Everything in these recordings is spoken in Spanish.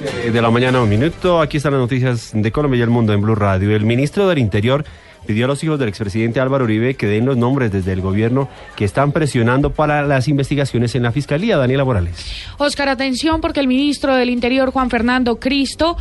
De la mañana, un minuto. Aquí están las noticias de Colombia y el mundo en Blue Radio. El ministro del Interior pidió a los hijos del expresidente Álvaro Uribe que den los nombres desde el gobierno que están presionando para las investigaciones en la fiscalía. Daniela Morales. Oscar, atención porque el ministro del Interior, Juan Fernando Cristo,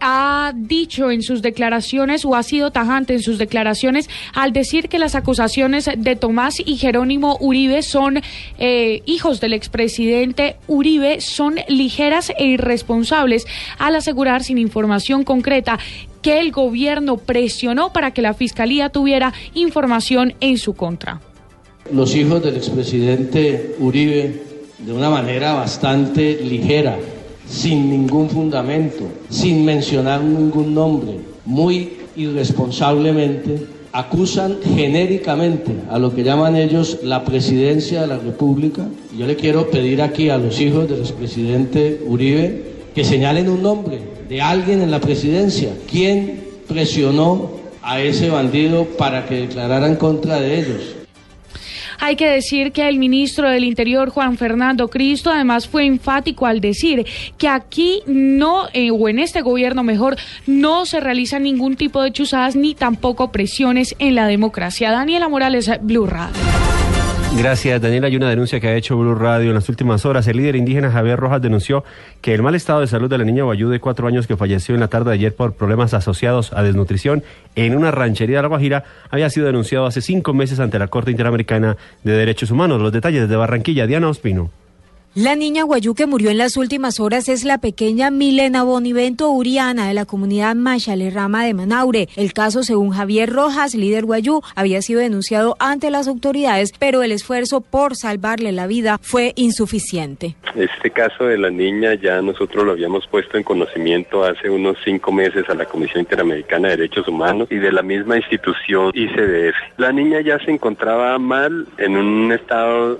ha dicho en sus declaraciones o ha sido tajante en sus declaraciones al decir que las acusaciones de Tomás y Jerónimo Uribe son eh, hijos del expresidente Uribe, son ligeras e irresponsables al asegurar sin información concreta que el gobierno presionó para que la fiscalía tuviera información en su contra. Los hijos del expresidente Uribe, de una manera bastante ligera, sin ningún fundamento, sin mencionar ningún nombre, muy irresponsablemente, acusan genéricamente a lo que llaman ellos la presidencia de la República. Yo le quiero pedir aquí a los hijos del expresidente Uribe que señalen un nombre de alguien en la presidencia. ¿Quién presionó a ese bandido para que declarara en contra de ellos? Hay que decir que el ministro del Interior, Juan Fernando Cristo, además fue enfático al decir que aquí no, eh, o en este gobierno mejor, no se realizan ningún tipo de chuzadas ni tampoco presiones en la democracia. Daniela Morales, Blue Radio. Gracias, Daniela. Hay una denuncia que ha hecho Blue Radio en las últimas horas. El líder indígena Javier Rojas denunció que el mal estado de salud de la niña Guayú de cuatro años que falleció en la tarde de ayer por problemas asociados a desnutrición en una ranchería de La Guajira había sido denunciado hace cinco meses ante la Corte Interamericana de Derechos Humanos. Los detalles desde Barranquilla, Diana Ospino. La niña Guayú que murió en las últimas horas es la pequeña Milena Bonivento Uriana de la comunidad Machale Rama de Manaure. El caso, según Javier Rojas, líder Guayú, había sido denunciado ante las autoridades, pero el esfuerzo por salvarle la vida fue insuficiente. Este caso de la niña ya nosotros lo habíamos puesto en conocimiento hace unos cinco meses a la Comisión Interamericana de Derechos Humanos y de la misma institución ICDF. La niña ya se encontraba mal en un estado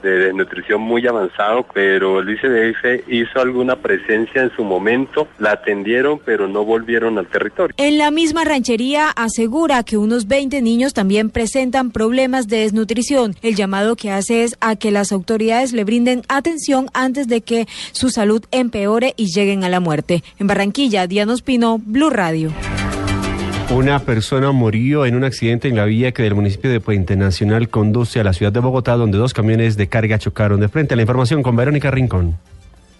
de nutrición muy avanzado pero el ICDF hizo alguna presencia en su momento, la atendieron, pero no volvieron al territorio. En la misma ranchería asegura que unos 20 niños también presentan problemas de desnutrición. El llamado que hace es a que las autoridades le brinden atención antes de que su salud empeore y lleguen a la muerte. En Barranquilla, Diana Ospino, Blue Radio. Una persona murió en un accidente en la vía que del municipio de Puente Nacional conduce a la ciudad de Bogotá, donde dos camiones de carga chocaron de frente. La información con Verónica Rincón.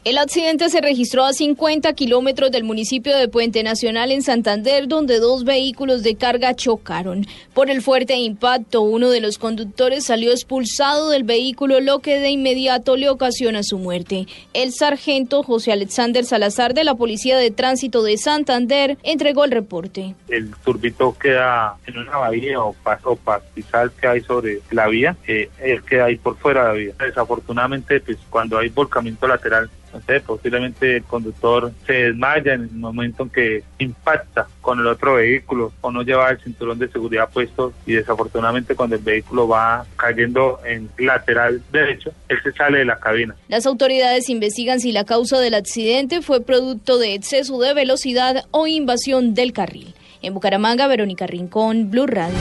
El accidente se registró a 50 kilómetros del municipio de Puente Nacional en Santander, donde dos vehículos de carga chocaron. Por el fuerte impacto, uno de los conductores salió expulsado del vehículo, lo que de inmediato le ocasiona su muerte. El sargento José Alexander Salazar de la Policía de Tránsito de Santander entregó el reporte. El turbito queda en una bahía o, o pastizal que hay sobre la vía, eh, él queda ahí por fuera de la vía. Desafortunadamente, pues cuando hay volcamiento lateral, no posiblemente el conductor se desmaya en el momento en que impacta con el otro vehículo o no lleva el cinturón de seguridad puesto y desafortunadamente cuando el vehículo va cayendo en lateral derecho, él se sale de la cabina. Las autoridades investigan si la causa del accidente fue producto de exceso de velocidad o invasión del carril. En Bucaramanga, Verónica Rincón, Blue Radio.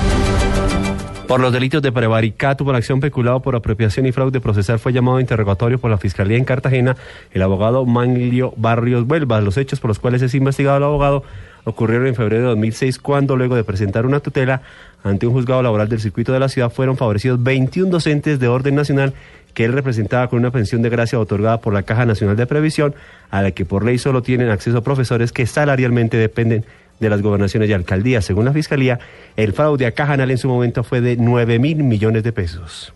Por los delitos de prevaricato por acción peculado por apropiación y fraude procesal fue llamado a interrogatorio por la Fiscalía en Cartagena el abogado Manlio Barrios Huelva. Los hechos por los cuales es investigado el abogado ocurrieron en febrero de 2006 cuando luego de presentar una tutela ante un juzgado laboral del circuito de la ciudad fueron favorecidos 21 docentes de orden nacional que él representaba con una pensión de gracia otorgada por la Caja Nacional de Previsión, a la que por ley solo tienen acceso profesores que salarialmente dependen de las gobernaciones y alcaldías. Según la Fiscalía, el fraude a Cajanal en su momento fue de 9 mil millones de pesos.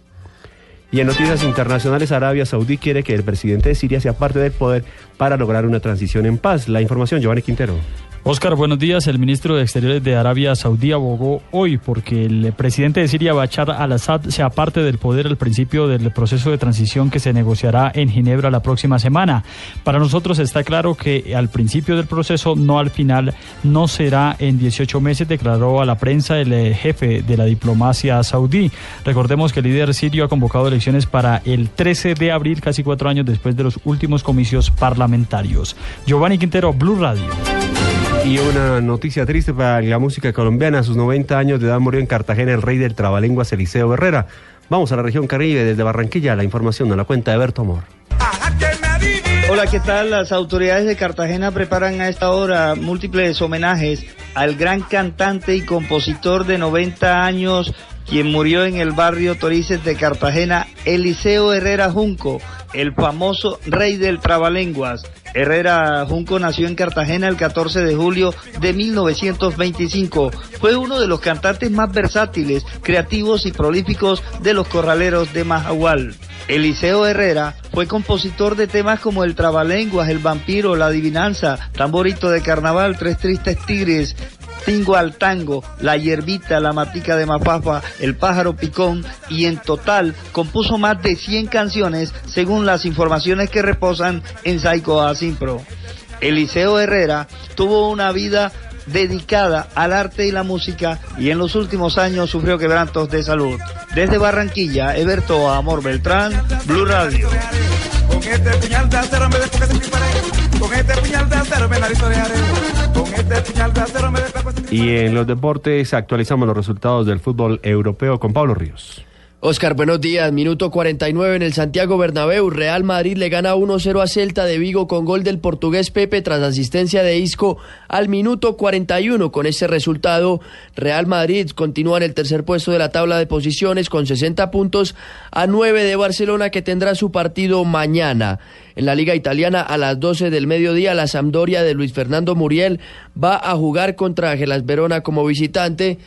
Y en noticias internacionales, Arabia Saudí quiere que el presidente de Siria sea parte del poder para lograr una transición en paz. La información, Giovanni Quintero. Oscar, buenos días. El ministro de Exteriores de Arabia Saudí abogó hoy porque el presidente de Siria, Bachar al-Assad, sea parte del poder al principio del proceso de transición que se negociará en Ginebra la próxima semana. Para nosotros está claro que al principio del proceso, no al final, no será en 18 meses, declaró a la prensa el eh, jefe de la diplomacia saudí. Recordemos que el líder sirio ha convocado elecciones para el 13 de abril, casi cuatro años después de los últimos comicios parlamentarios. Giovanni Quintero, Blue Radio. Y una noticia triste para la música colombiana. A sus 90 años de edad murió en Cartagena el rey del trabalenguas Eliseo Herrera. Vamos a la región Caribe, desde Barranquilla. La información de la cuenta de Berto Amor. Hola, ¿qué tal? Las autoridades de Cartagena preparan a esta hora múltiples homenajes al gran cantante y compositor de 90 años, quien murió en el barrio Torices de Cartagena, Eliseo Herrera Junco, el famoso rey del trabalenguas. Herrera Junco nació en Cartagena el 14 de julio de 1925. Fue uno de los cantantes más versátiles, creativos y prolíficos de los corraleros de Majahual. Eliseo Herrera fue compositor de temas como El Trabalenguas, El Vampiro, La Adivinanza, Tamborito de Carnaval, Tres Tristes Tigres, Tingo al Tango, La Hierbita, La Matica de Mafafa, El Pájaro Picón y en total compuso más de 100 canciones según las informaciones que reposan en Saico Asimpro. Eliseo Herrera tuvo una vida dedicada al arte y la música y en los últimos años sufrió quebrantos de salud. Desde Barranquilla, Eberto Amor Beltrán, Blue Radio. Con este puñal de acero me Con este puñal de acero me Con este puñal de acero me Y en los deportes actualizamos los resultados del fútbol europeo con Pablo Ríos. Oscar, buenos días. Minuto 49 en el Santiago Bernabéu. Real Madrid le gana 1-0 a Celta de Vigo con gol del portugués Pepe tras asistencia de Isco al minuto 41. Con ese resultado, Real Madrid continúa en el tercer puesto de la tabla de posiciones con 60 puntos a 9 de Barcelona que tendrá su partido mañana. En la Liga Italiana a las 12 del mediodía, la Sampdoria de Luis Fernando Muriel va a jugar contra Gelas Verona como visitante.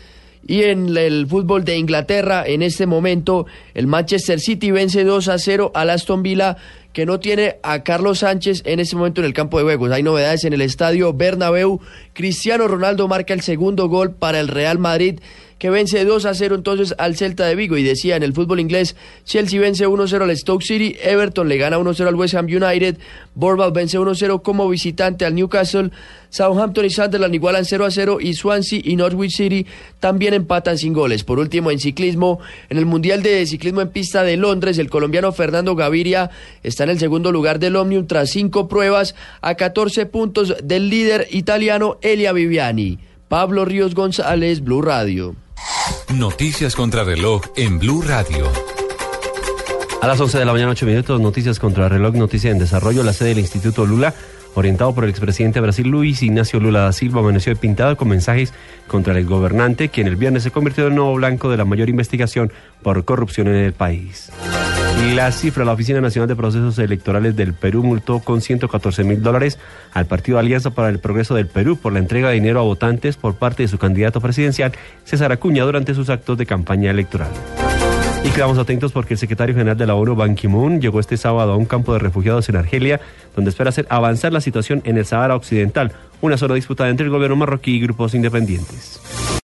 Y en el fútbol de Inglaterra, en este momento, el Manchester City vence 2 a 0 al Aston Villa, que no tiene a Carlos Sánchez en este momento en el campo de juegos. Hay novedades en el estadio Bernabéu. Cristiano Ronaldo marca el segundo gol para el Real Madrid que vence 2 a 0 entonces al Celta de Vigo. Y decía en el fútbol inglés, Chelsea vence 1-0 al Stoke City, Everton le gana 1-0 al West Ham United, Bournemouth vence 1-0 como visitante al Newcastle, Southampton y Sunderland igualan 0 a 0 y Swansea y Norwich City también empatan sin goles. Por último, en ciclismo, en el Mundial de Ciclismo en Pista de Londres, el colombiano Fernando Gaviria está en el segundo lugar del Omnium tras cinco pruebas a 14 puntos del líder italiano Elia Viviani. Pablo Ríos González, Blue Radio. Noticias contra reloj en Blue Radio. A las 11 de la mañana, 8 minutos, noticias contra reloj, noticia en desarrollo. La sede del Instituto Lula, orientado por el expresidente de Brasil, Luis Ignacio Lula da Silva, amaneció pintado con mensajes contra el gobernante, quien el viernes se convirtió en nuevo blanco de la mayor investigación por corrupción en el país. La cifra, la Oficina Nacional de Procesos Electorales del Perú multó con 114 mil dólares al Partido Alianza para el Progreso del Perú por la entrega de dinero a votantes por parte de su candidato presidencial, César Acuña, durante sus actos de campaña electoral. Y quedamos atentos porque el secretario general de la ONU, Ban Ki-moon, llegó este sábado a un campo de refugiados en Argelia, donde espera hacer avanzar la situación en el Sahara Occidental, una sola disputa entre el gobierno marroquí y grupos independientes.